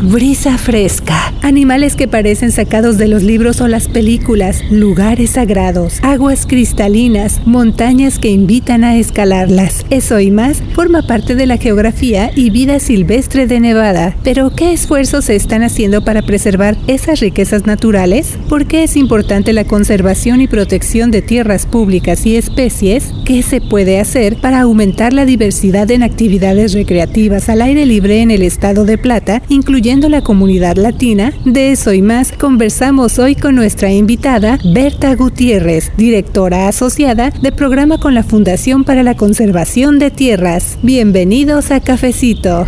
brisa fresca, animales que parecen sacados de los libros o las películas, lugares sagrados, aguas cristalinas, montañas que invitan a escalarlas. Eso y más forma parte de la geografía y vida silvestre de Nevada. Pero ¿qué esfuerzos se están haciendo para preservar esas riquezas naturales? ¿Por qué es importante la conservación y protección de tierras públicas y especies? ¿Qué se puede hacer para aumentar la diversidad en actividades recreativas al aire libre en el estado de Plata, incluyendo la comunidad latina? De eso y más conversamos hoy con nuestra invitada, Berta Gutiérrez, directora asociada de programa con la Fundación para la Conservación de Tierras. Bienvenidos a Cafecito.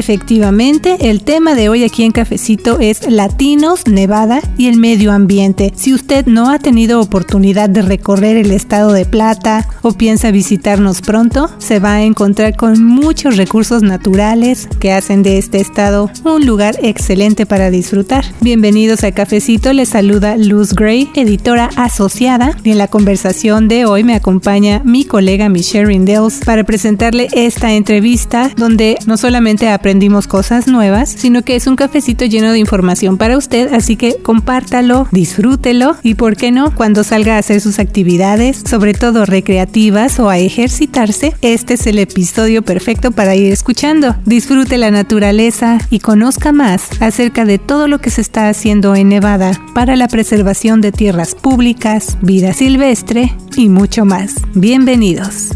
Efectivamente, el tema de hoy aquí en Cafecito es Latinos, Nevada y el medio ambiente. Si usted no ha tenido oportunidad de recorrer el estado de Plata o piensa visitarnos pronto, se va a encontrar con muchos recursos naturales que hacen de este estado un lugar excelente para disfrutar. Bienvenidos a Cafecito, les saluda Luz Gray, editora asociada, y en la conversación de hoy me acompaña mi colega Michelle Rindels para presentarle esta entrevista donde no solamente aprendemos aprendimos cosas nuevas, sino que es un cafecito lleno de información para usted, así que compártalo, disfrútelo y, ¿por qué no? Cuando salga a hacer sus actividades, sobre todo recreativas o a ejercitarse, este es el episodio perfecto para ir escuchando. Disfrute la naturaleza y conozca más acerca de todo lo que se está haciendo en Nevada para la preservación de tierras públicas, vida silvestre y mucho más. Bienvenidos.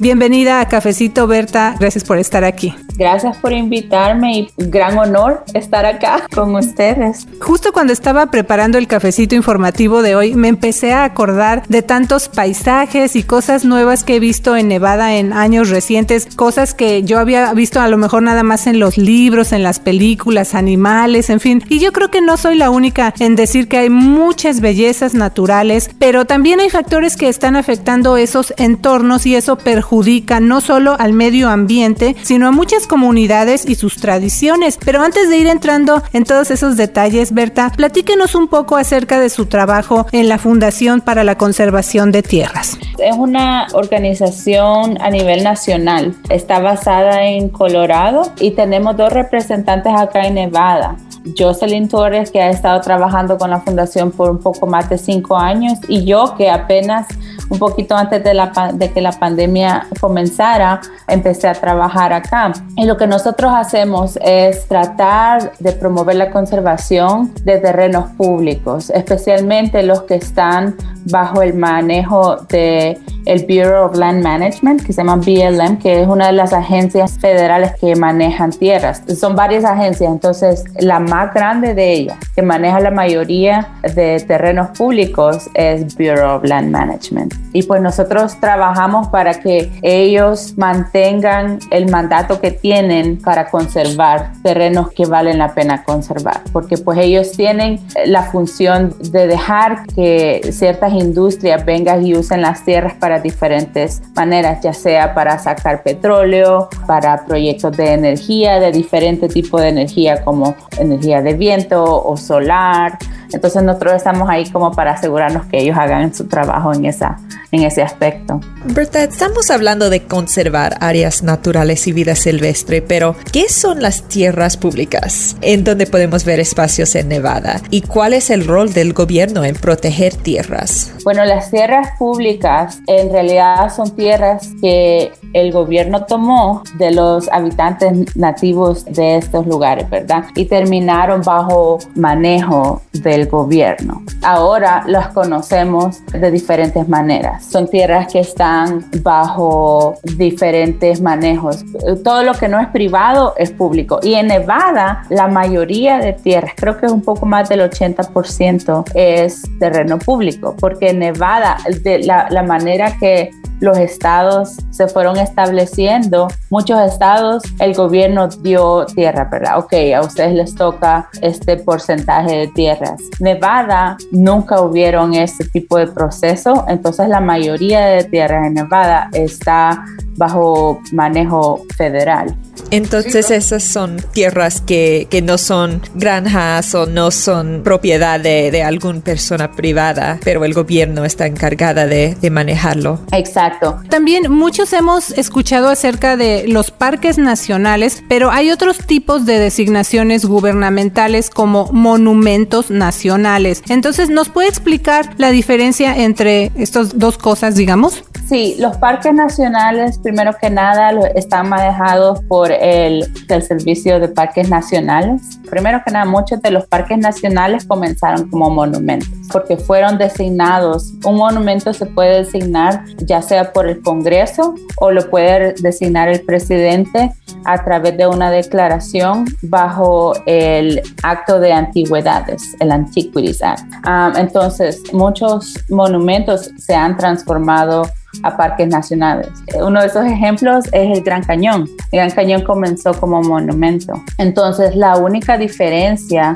Bienvenida a Cafecito Berta, gracias por estar aquí. Gracias por invitarme y gran honor estar acá con ustedes. Justo cuando estaba preparando el cafecito informativo de hoy, me empecé a acordar de tantos paisajes y cosas nuevas que he visto en Nevada en años recientes, cosas que yo había visto a lo mejor nada más en los libros, en las películas, animales, en fin. Y yo creo que no soy la única en decir que hay muchas bellezas naturales, pero también hay factores que están afectando esos entornos y eso perjudica no solo al medio ambiente, sino a muchas comunidades y sus tradiciones. Pero antes de ir entrando en todos esos detalles, Berta, platíquenos un poco acerca de su trabajo en la Fundación para la Conservación de Tierras. Es una organización a nivel nacional. Está basada en Colorado y tenemos dos representantes acá en Nevada. Jocelyn Torres, que ha estado trabajando con la fundación por un poco más de cinco años, y yo, que apenas un poquito antes de, la, de que la pandemia comenzara, empecé a trabajar acá. Y lo que nosotros hacemos es tratar de promover la conservación de terrenos públicos, especialmente los que están bajo el manejo de el Bureau of Land Management, que se llama BLM, que es una de las agencias federales que manejan tierras. Son varias agencias, entonces la más grande de ellas, que maneja la mayoría de terrenos públicos, es Bureau of Land Management. Y pues nosotros trabajamos para que ellos mantengan el mandato que tienen para conservar terrenos que valen la pena conservar, porque pues ellos tienen la función de dejar que ciertas industrias vengan y usen las tierras para diferentes maneras, ya sea para sacar petróleo, para proyectos de energía, de diferente tipo de energía como energía de viento o solar. Entonces nosotros estamos ahí como para asegurarnos que ellos hagan su trabajo en, esa, en ese aspecto. Berta, estamos hablando de conservar áreas naturales y vida silvestre, pero ¿qué son las tierras públicas? ¿En dónde podemos ver espacios en Nevada? ¿Y cuál es el rol del gobierno en proteger tierras? Bueno, las tierras públicas en realidad son tierras que el gobierno tomó de los habitantes nativos de estos lugares, ¿verdad? Y terminaron bajo manejo del gobierno. Ahora las conocemos de diferentes maneras. Son tierras que están bajo diferentes manejos. Todo lo que no es privado es público. Y en Nevada, la mayoría de tierras, creo que es un poco más del 80%, es terreno público, porque en Nevada, de la, la manera que los estados se fueron estableciendo, muchos estados el gobierno dio tierra, ¿verdad? Ok, a ustedes les toca este porcentaje de tierras. Nevada nunca hubieron este tipo de proceso, entonces la mayoría de tierras en Nevada está bajo manejo federal. Entonces esas son tierras que, que, no son granjas o no son propiedad de, de alguna persona privada, pero el gobierno está encargada de, de, manejarlo. Exacto. También muchos hemos escuchado acerca de los parques nacionales, pero hay otros tipos de designaciones gubernamentales como monumentos nacionales. Entonces, ¿nos puede explicar la diferencia entre estas dos cosas, digamos? Sí, los parques nacionales, primero que nada, están manejados por el, Servicio de Parques Nacionales. Primero que nada, muchos de los parques nacionales comenzaron como monumentos porque fueron designados. Un monumento se puede designar ya sea por el Congreso o lo puede designar el presidente a través de una declaración bajo el Acto de Antigüedades, el Antiquities Act. Um, entonces, muchos monumentos se han transformado a parques nacionales. Uno de esos ejemplos es el Gran Cañón. El Gran Cañón comenzó como monumento. Entonces, la única diferencia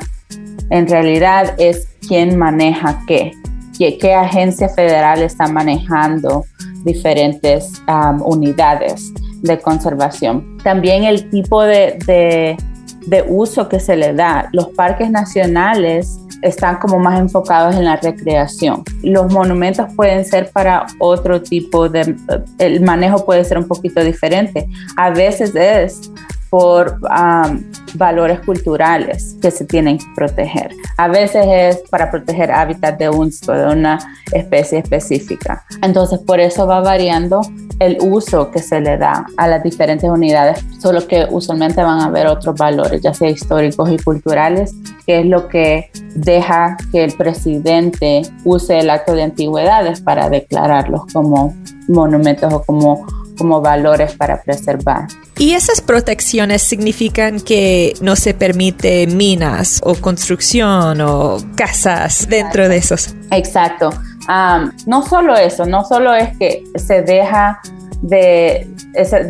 en realidad es quién maneja qué, qué, agencia federal está manejando diferentes unidades de conservación. También el tipo de, de, de uso que se le da. Los parques nacionales están como más enfocados en la recreación. Los monumentos pueden ser para otro tipo de, el manejo puede ser un poquito diferente. A veces es por valores culturales que se tienen que proteger. A veces es para proteger hábitat de, un, de una especie específica. Entonces, por eso va variando el uso que se le da a las diferentes unidades, solo que usualmente van a haber otros valores, ya sea históricos y culturales, que es lo que deja que el presidente use el acto de antigüedades para declararlos como monumentos o como como valores para preservar. ¿Y esas protecciones significan que no se permite minas o construcción o casas dentro de esos? Exacto. no solo eso, no solo es que se deja de,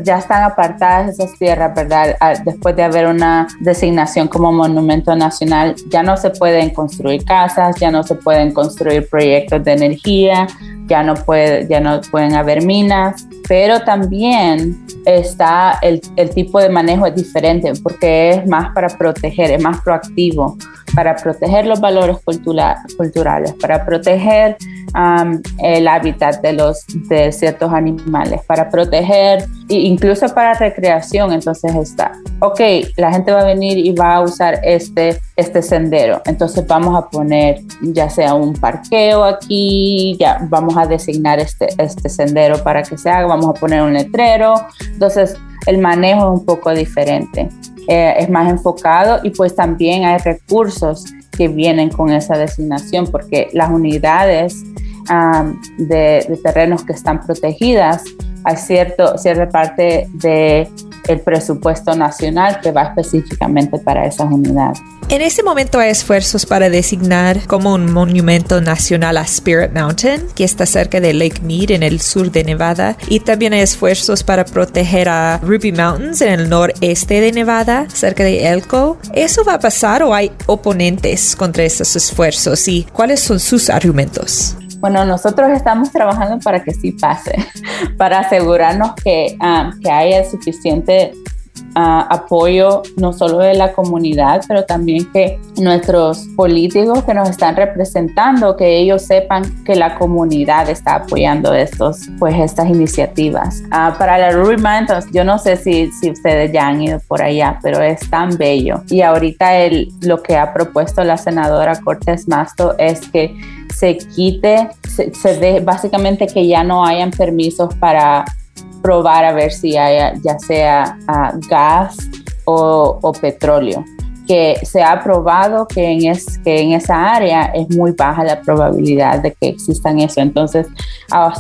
ya están apartadas esas tierras, ¿verdad? Después de haber una designación como monumento nacional, ya no se pueden construir casas, ya no se pueden construir proyectos de energía, ya no, puede, ya no pueden haber minas, pero también está el, el, tipo de manejo es diferente porque es más para proteger, es más proactivo, para proteger los valores culturales, para proteger el hábitat de, los, de ciertos animales, para proteger, incluso para recreación, entonces está, ok, la gente va a venir y va a usar este, este sendero, entonces vamos a poner ya sea un parqueo aquí, ya vamos a designar este, este sendero para que se haga, vamos a poner un letrero, entonces el manejo es un poco diferente. Eh, es más enfocado y pues también hay recursos que vienen con esa designación porque las unidades de, terrenos que están protegidas, hay cierto, cierta parte del el presupuesto nacional que va específicamente para esas unidades. En este momento hay esfuerzos para designar como un monumento nacional a Spirit Mountain, que está cerca de Lake Mead en el sur de Nevada, y también hay esfuerzos para proteger a Ruby Mountains en el noreste de Nevada, cerca de Elko. ¿Eso va a pasar o hay oponentes contra esos esfuerzos y cuáles son sus argumentos? Bueno, nosotros estamos trabajando para que sí pase, para asegurarnos que, ah, que haya suficiente uh, apoyo no solo de la comunidad, pero también que nuestros políticos que nos están representando, que ellos sepan que la comunidad está apoyando estos, pues, estas iniciativas. Uh, para la Ruby Mountains, yo no sé si, si ustedes ya han ido por allá, pero es tan bello. Y ahorita el, lo que ha propuesto la senadora Cortés Masto es que se quite, se, se de, básicamente que ya no hayan permisos para probar a ver si hay ya sea uh, gas o, petróleo. Que se ha probado que en, es, que en esa área es muy baja la probabilidad de que existan eso. Entonces,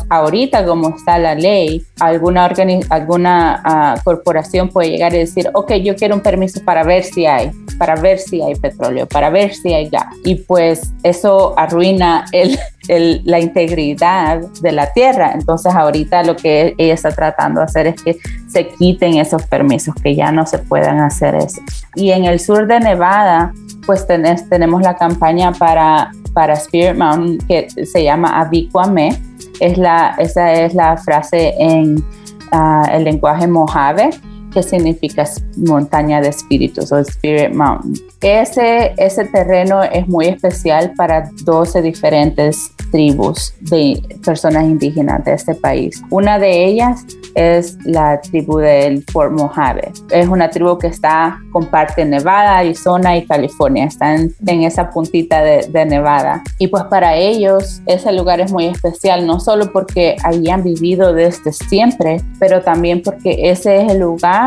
ahorita como está la ley, alguna, alguna uh, corporación puede llegar y decir, ok, yo quiero un permiso para ver si hay, para ver si hay petróleo, para ver si hay gas. Y pues eso arruina el, la integridad de la tierra. Entonces ahorita lo que ella está tratando de hacer es que se quiten esos permisos, que ya no se puedan hacer eso. Y en el sur de Nevada, pues tenemos la campaña para, para Spirit Mountain que se llama Abicuame. Es la, esa es la frase en ah, el lenguaje mojave, que significa montaña de espíritus o Spirit Mountain. Ese, ese terreno es muy especial para 12 diferentes tribus de personas indígenas de este país. Una de ellas es la tribu del Fort Mojave. Es una tribu que está, comparte Nevada, Arizona y California. Están en esa puntita de, de Nevada. Y pues para ellos ese lugar es muy especial, no solo porque habían vivido desde siempre, pero también porque ese es el lugar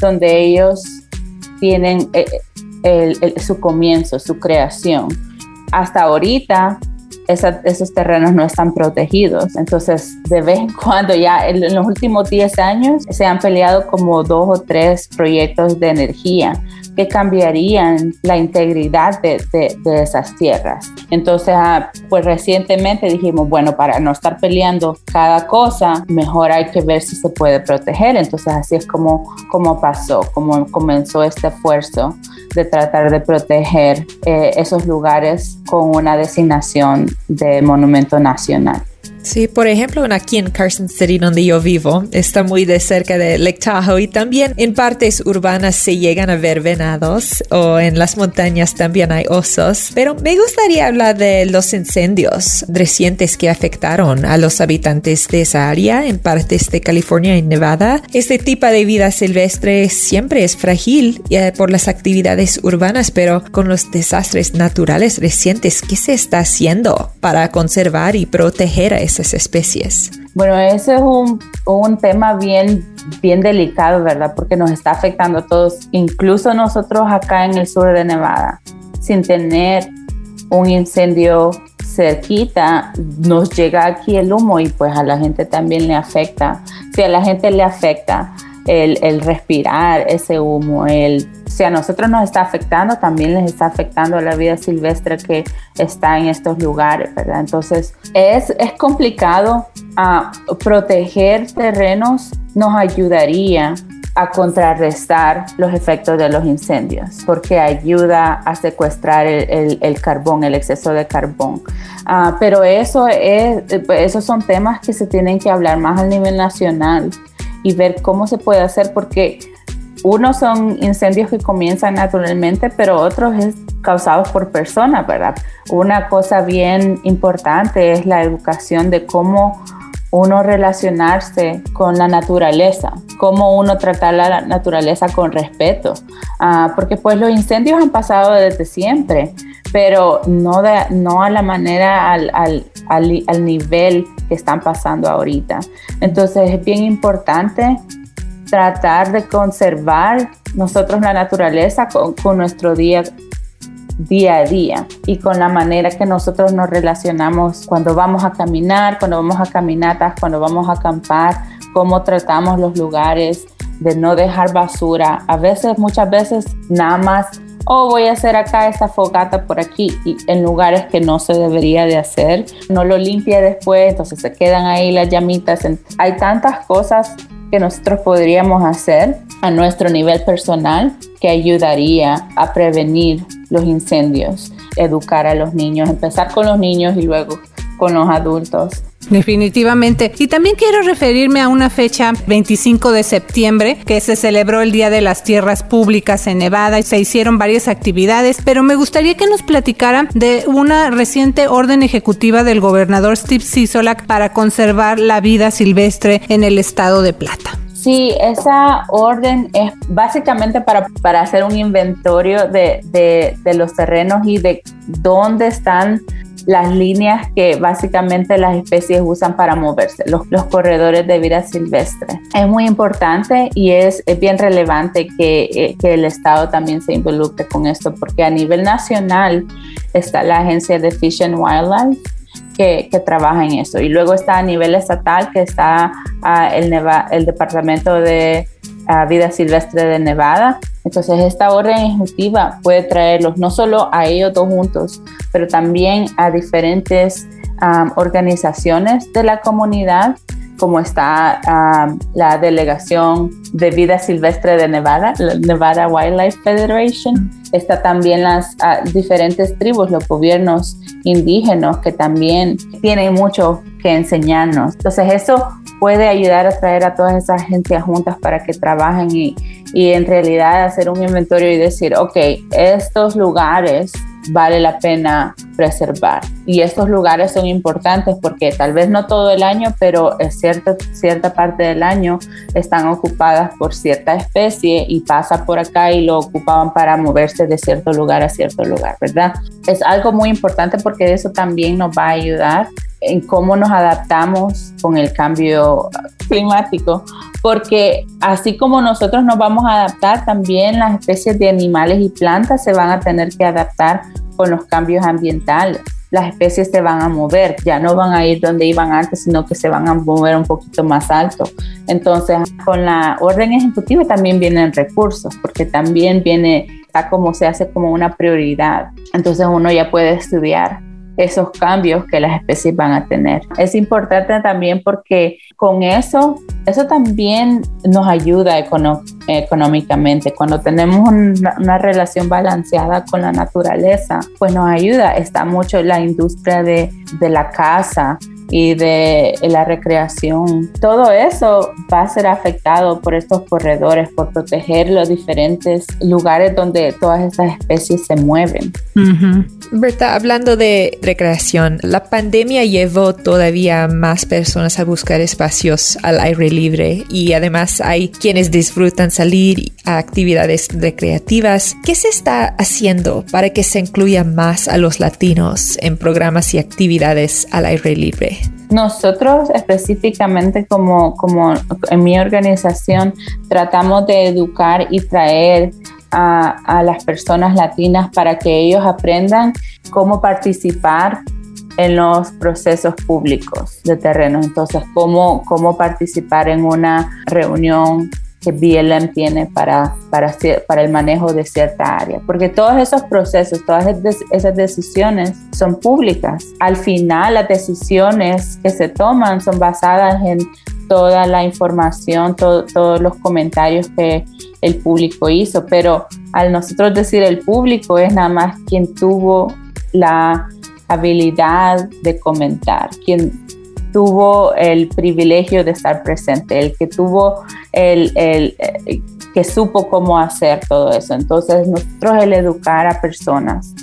donde ellos tienen eh, su comienzo, su creación. Hasta ahorita esos terrenos no están protegidos. Entonces, de vez en cuando, ya en, los últimos 10 años, se han peleado como dos o tres proyectos de energía que cambiarían la integridad de, de, esas tierras. Entonces, ah, pues recientemente dijimos, bueno, para no estar peleando cada cosa, mejor hay que ver si se puede proteger. Entonces, así es como, como pasó, como comenzó este esfuerzo de tratar de proteger eh, esos lugares con una designación de monumento nacional. Sí, por ejemplo, aquí en Carson City, donde yo vivo, está muy de cerca de Lake Tahoe y también en partes urbanas se llegan a ver venados o en las montañas también hay osos. Pero me gustaría hablar de los incendios recientes que afectaron a los habitantes de esa área en partes de California y Nevada. Este tipo de vida silvestre siempre es frágil eh, por las actividades urbanas, pero con los desastres naturales recientes, ¿qué se está haciendo para conservar y proteger a esa especies? Bueno, ese es un, un, tema bien, bien delicado, ¿verdad? Porque nos está afectando a todos, incluso nosotros acá en el sur de Nevada, sin tener un incendio cerquita, nos llega aquí el humo y pues a la gente también le afecta. Si a la gente le afecta el, el respirar ese humo, el si a nosotros nos está afectando, también les está afectando a la vida silvestre que está en estos lugares, ¿verdad? Entonces, es, es complicado. ah, proteger terrenos nos ayudaría a contrarrestar los efectos de los incendios, porque ayuda a secuestrar el, el, carbón, el exceso de carbón. Ah, pero eso es, esos son temas que se tienen que hablar más a nivel nacional y ver cómo se puede hacer, porque unos son incendios que comienzan naturalmente, pero otros es causados por personas, ¿verdad? Una cosa bien importante es la educación de cómo uno relacionarse con la naturaleza, cómo uno tratar la naturaleza con respeto, ah, porque pues los incendios han pasado desde siempre, pero no, de, no a la manera, al, al, al, nivel que están pasando ahorita. Entonces es bien importante tratar de conservar nosotros la naturaleza con, nuestro día día a día y con la manera que nosotros nos relacionamos cuando vamos a caminar, cuando vamos a caminatas, cuando vamos a acampar, cómo tratamos los lugares, de no dejar basura. A veces, muchas veces, nada más, oh, voy a hacer acá esta fogata por aquí, y en lugares que no se debería de hacer. No lo limpia después, entonces se quedan ahí las llamitas. Hay tantas cosas que nosotros podríamos hacer a nuestro nivel personal que ayudaría a prevenir los incendios, educar a los niños, empezar con los niños y luego con los adultos. Definitivamente. Y también quiero referirme a una fecha, 25 de septiembre, que se celebró el Día de las Tierras Públicas en Nevada y se hicieron varias actividades, pero me gustaría que nos platicara de una reciente orden ejecutiva del gobernador Steve Sisolak para conservar la vida silvestre en el estado de Plata. Sí, esa orden es básicamente para, para hacer un inventario de, de, de los terrenos y de dónde están las líneas que básicamente las especies usan para moverse, los, corredores de vida silvestre. Es muy importante y es, bien relevante eh, que, el Estado también se involucre con esto, porque a nivel nacional está la agencia de Fish and Wildlife. Que, trabaja en eso. Y luego está a nivel estatal, que está ah, el, el Departamento de a vida silvestre de Nevada. Entonces esta orden ejecutiva puede traerlos no solo a ellos dos juntos, pero también a diferentes organizaciones de la comunidad, como está la Delegación de Vida Silvestre de Nevada, la Nevada Wildlife Federation. Está también las diferentes tribus, los gobiernos indígenas que también tienen mucho que enseñarnos. Entonces eso puede ayudar a traer a todas esas agencias juntas para que trabajen y, y en realidad hacer un inventario y decir, ok, estos lugares vale la pena preservar. Y estos lugares son importantes porque tal vez no todo el año, pero cierta, cierta parte del año están ocupadas por cierta especie y pasa por acá y lo ocupaban para moverse de cierto lugar a cierto lugar, ¿verdad? Es algo muy importante porque eso también nos va a ayudar en cómo nos adaptamos con el cambio climático, porque así como nosotros nos vamos a adaptar, también las especies de animales y plantas se van a tener que adaptar con los cambios ambientales. Las especies se van a mover, ya no van a ir donde iban antes, sino que se van a mover un poquito más alto. Entonces, con la orden ejecutiva también vienen recursos, porque también viene, está como se hace como una prioridad. Entonces uno ya puede estudiar esos cambios que las especies van a tener. Es importante también porque con eso, eso también nos ayuda económicamente. Cuando tenemos una, relación balanceada con la naturaleza, pues nos ayuda. Está mucho la industria de, de la casa, y de la recreación. Todo eso va a ser afectado por estos corredores, por proteger los diferentes lugares donde todas estas especies se mueven. Berta, hablando de recreación, la pandemia llevó todavía más personas a buscar espacios al aire libre y además hay quienes disfrutan salir a actividades recreativas. ¿Qué se está haciendo para que se incluya más a los latinos en programas y actividades al aire libre? Nosotros específicamente como, como en mi organización tratamos de educar y traer a, a, las personas latinas para que ellos aprendan cómo participar en los procesos públicos de terreno. Entonces, cómo, cómo participar en una reunión que BLM tiene para, para, el manejo de cierta área. Porque todos esos procesos, todas esas decisiones son públicas. Al final, las decisiones que se toman son basadas en toda la información, todos los comentarios que el público hizo. Pero al nosotros decir el público es nada más quien tuvo la habilidad de comentar, quien tuvo el privilegio de estar presente, el que tuvo el, el eh, que supo cómo hacer todo eso. Entonces, nosotros el educar a personas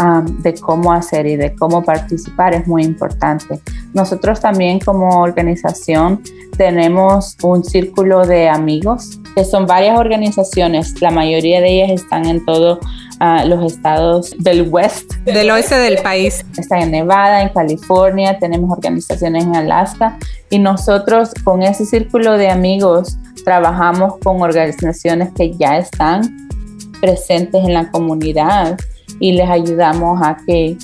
um, de cómo hacer y de cómo participar es muy importante. Nosotros también como organización tenemos un círculo de amigos que son varias organizaciones, la mayoría de ellas están en todos uh, los estados del west. Del oeste del país. Están en Nevada, en California, tenemos organizaciones en Alaska y nosotros con ese círculo de amigos trabajamos con organizaciones que ya están presentes en la comunidad y les ayudamos a que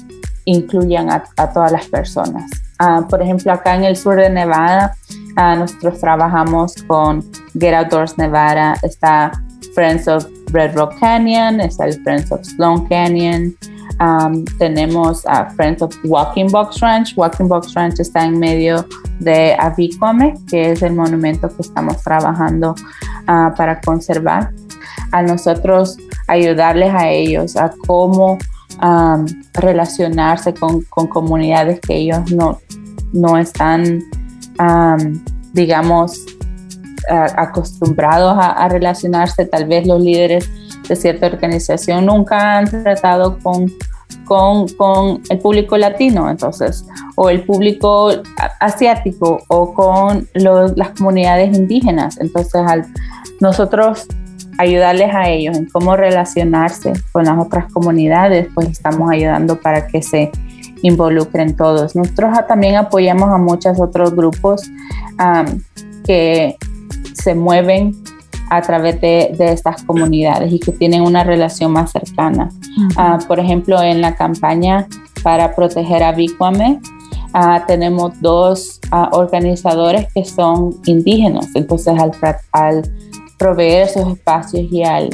incluyan a, todas las personas. Uh, por ejemplo, acá en el sur de Nevada, uh, nosotros trabajamos con Get Outdoors Nevada, está Friends of Red Rock Canyon, está el Friends of Sloan Canyon, um, tenemos a Friends of Walking Box Ranch. Walking Box Ranch está en medio de Avicome, que es el monumento que estamos trabajando uh, para conservar. A nosotros ayudarles a ellos a cómo relacionarse con, con, comunidades que ellos no, no están, digamos, acostumbrados a, relacionarse, tal vez los líderes de cierta organización nunca han tratado con, con, con, el público latino, entonces, o el público asiático o con las comunidades indígenas. Entonces, al nosotros ayudarles a ellos en cómo relacionarse con las otras comunidades, pues estamos ayudando para que se involucren todos. Nosotros también apoyamos a muchos otros grupos que se mueven a través de, estas comunidades y que tienen una relación más cercana. Ah, por ejemplo, en la campaña para proteger a Bicuame, ah, tenemos dos ah, organizadores que son indígenas. Entonces, al, al, proveer esos espacios y al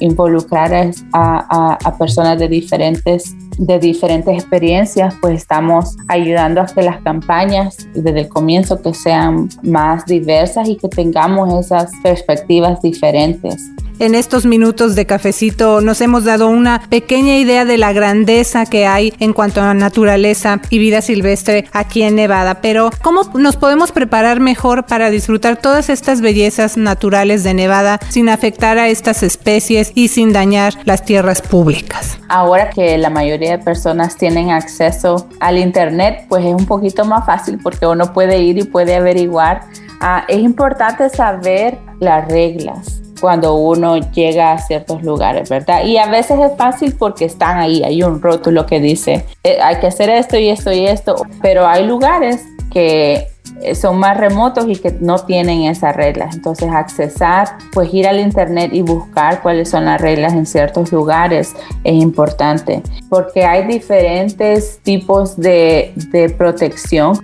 involucrar a, a personas de diferentes de diferentes experiencias, pues estamos ayudando a que las campañas desde el comienzo que sean más diversas y que tengamos esas perspectivas diferentes. En estos minutos de cafecito nos hemos dado una pequeña idea de la grandeza que hay en cuanto a naturaleza y vida silvestre aquí en Nevada. Pero, ¿cómo nos podemos preparar mejor para disfrutar todas estas bellezas naturales de Nevada sin afectar a estas especies y sin dañar las tierras públicas? Ahora que la mayoría de personas tienen acceso al Internet, pues es un poquito más fácil porque uno puede ir y puede averiguar. Ah, es importante saber las reglas cuando uno llega a ciertos lugares, ¿verdad? Y a veces es fácil porque están ahí, hay un rótulo que dice, eh, hay que hacer esto y esto y esto, pero hay lugares que eh, son más remotos y que no tienen esas reglas. Entonces, accesar, pues ir al internet y buscar cuáles son las reglas en ciertos lugares es importante, porque hay diferentes tipos de, de protección.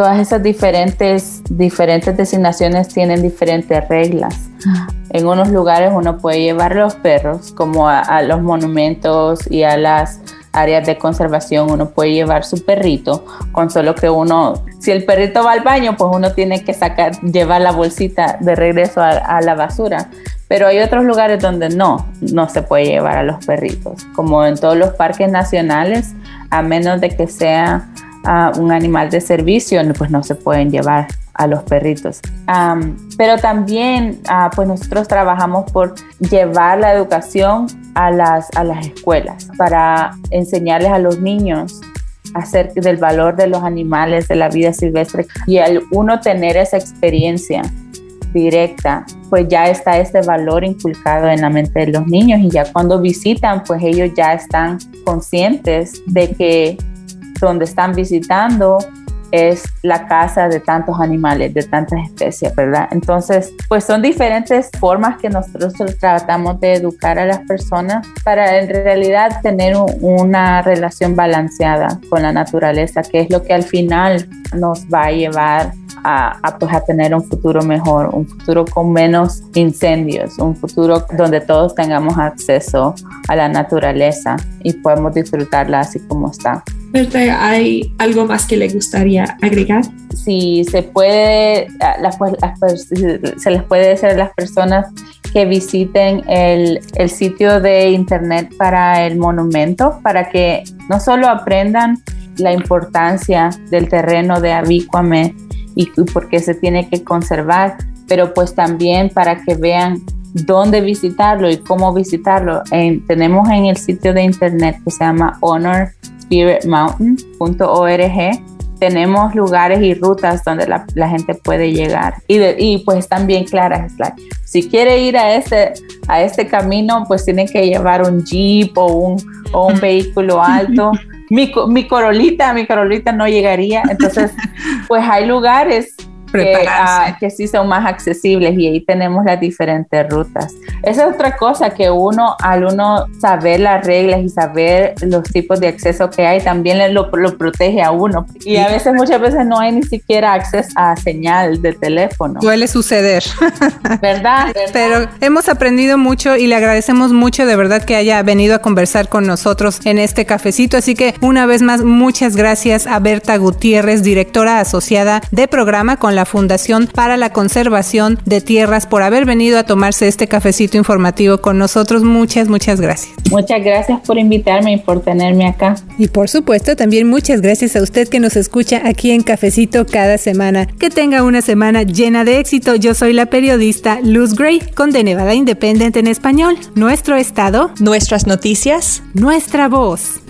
Todas esas diferentes, diferentes designaciones tienen diferentes reglas. En unos lugares uno puede llevar los perros, como a los monumentos y a las áreas de conservación uno puede llevar su perrito con solo que uno, si el perrito va al baño, pues uno tiene que sacar, llevar la bolsita de regreso a, la basura. Pero hay otros lugares donde no, no se puede llevar a los perritos, como en todos los parques nacionales, a menos de que sea ah, un animal de servicio, pues no se pueden llevar a los perritos. pero también, ah, pues nosotros trabajamos por llevar la educación a las, a las escuelas para enseñarles a los niños acerca del valor de los animales, de la vida silvestre y al uno tener esa experiencia directa, pues ya está este valor inculcado en la mente de los niños y ya cuando visitan, pues ellos ya están conscientes de que donde están visitando es la casa de tantos animales, de tantas especies, ¿verdad? Entonces, pues son diferentes formas que nosotros tratamos de educar a las personas para en realidad tener una relación balanceada con la naturaleza, que es lo que al final nos va a llevar a, pues, a tener un futuro mejor, un futuro con menos incendios, un futuro donde todos tengamos acceso a la naturaleza y podemos disfrutarla así como está. ¿Hay algo más que le gustaría agregar? Si se puede, se les puede decir a las personas que visiten el, el, sitio de internet para el monumento, para que no solo aprendan la importancia del terreno de Avícuame y, por qué se tiene que conservar, pero pues también para que vean dónde visitarlo y cómo visitarlo. tenemos en el sitio de internet que se llama Honor spiritmountain.org tenemos lugares y rutas donde la, gente puede llegar y, y, pues están bien claras. si quiere ir a este, a este camino, pues tiene que llevar un jeep o un, o un vehículo alto. Mi, mi corolita, mi corolita no llegaría. Entonces, pues hay lugares que, ah, que, sí son más accesibles y ahí tenemos las diferentes rutas. Esa es otra cosa que uno, al uno saber las reglas y saber los tipos de acceso que hay, también lo, lo protege a uno. Y a veces, muchas veces no hay ni siquiera acceso a señal de teléfono. Suele suceder. ¿Verdad? Pero hemos aprendido mucho y le agradecemos mucho de verdad que haya venido a conversar con nosotros en este cafecito. Así que una vez más, muchas gracias a Berta Gutiérrez, directora asociada de programa con la la Fundación para la Conservación de Tierras por haber venido a tomarse este cafecito informativo con nosotros. Muchas, muchas gracias. Muchas gracias por invitarme y por tenerme acá. Y por supuesto, también muchas gracias a usted que nos escucha aquí en Cafecito cada semana. Que tenga una semana llena de éxito. Yo soy la periodista Luz Gray con De Nevada Independent en español. Nuestro estado, nuestras noticias, nuestra voz.